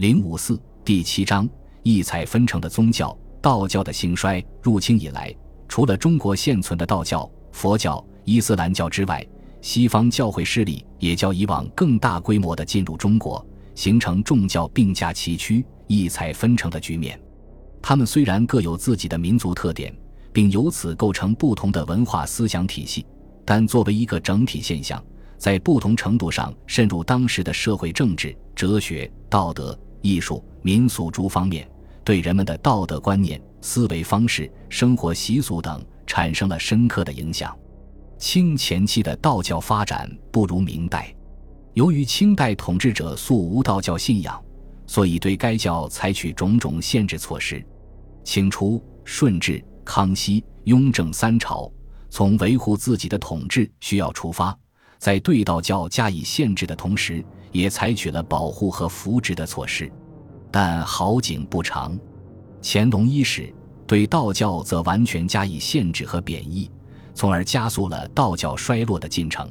零五四第七章异彩纷呈的宗教道教的兴衰。入清以来，除了中国现存的道教、佛教、伊斯兰教之外，西方教会势力也较以往更大规模地进入中国，形成众教并驾齐驱、异彩纷呈的局面。他们虽然各有自己的民族特点，并由此构成不同的文化思想体系，但作为一个整体现象，在不同程度上渗入当时的社会、政治、哲学、道德。艺术、民俗诸方面，对人们的道德观念、思维方式、生活习俗等产生了深刻的影响。清前期的道教发展不如明代，由于清代统治者素无道教信仰，所以对该教采取种种限制措施。清初、顺治、康熙、雍正三朝，从维护自己的统治需要出发，在对道教加以限制的同时。也采取了保护和扶植的措施，但好景不长。乾隆伊始，对道教则完全加以限制和贬义，从而加速了道教衰落的进程。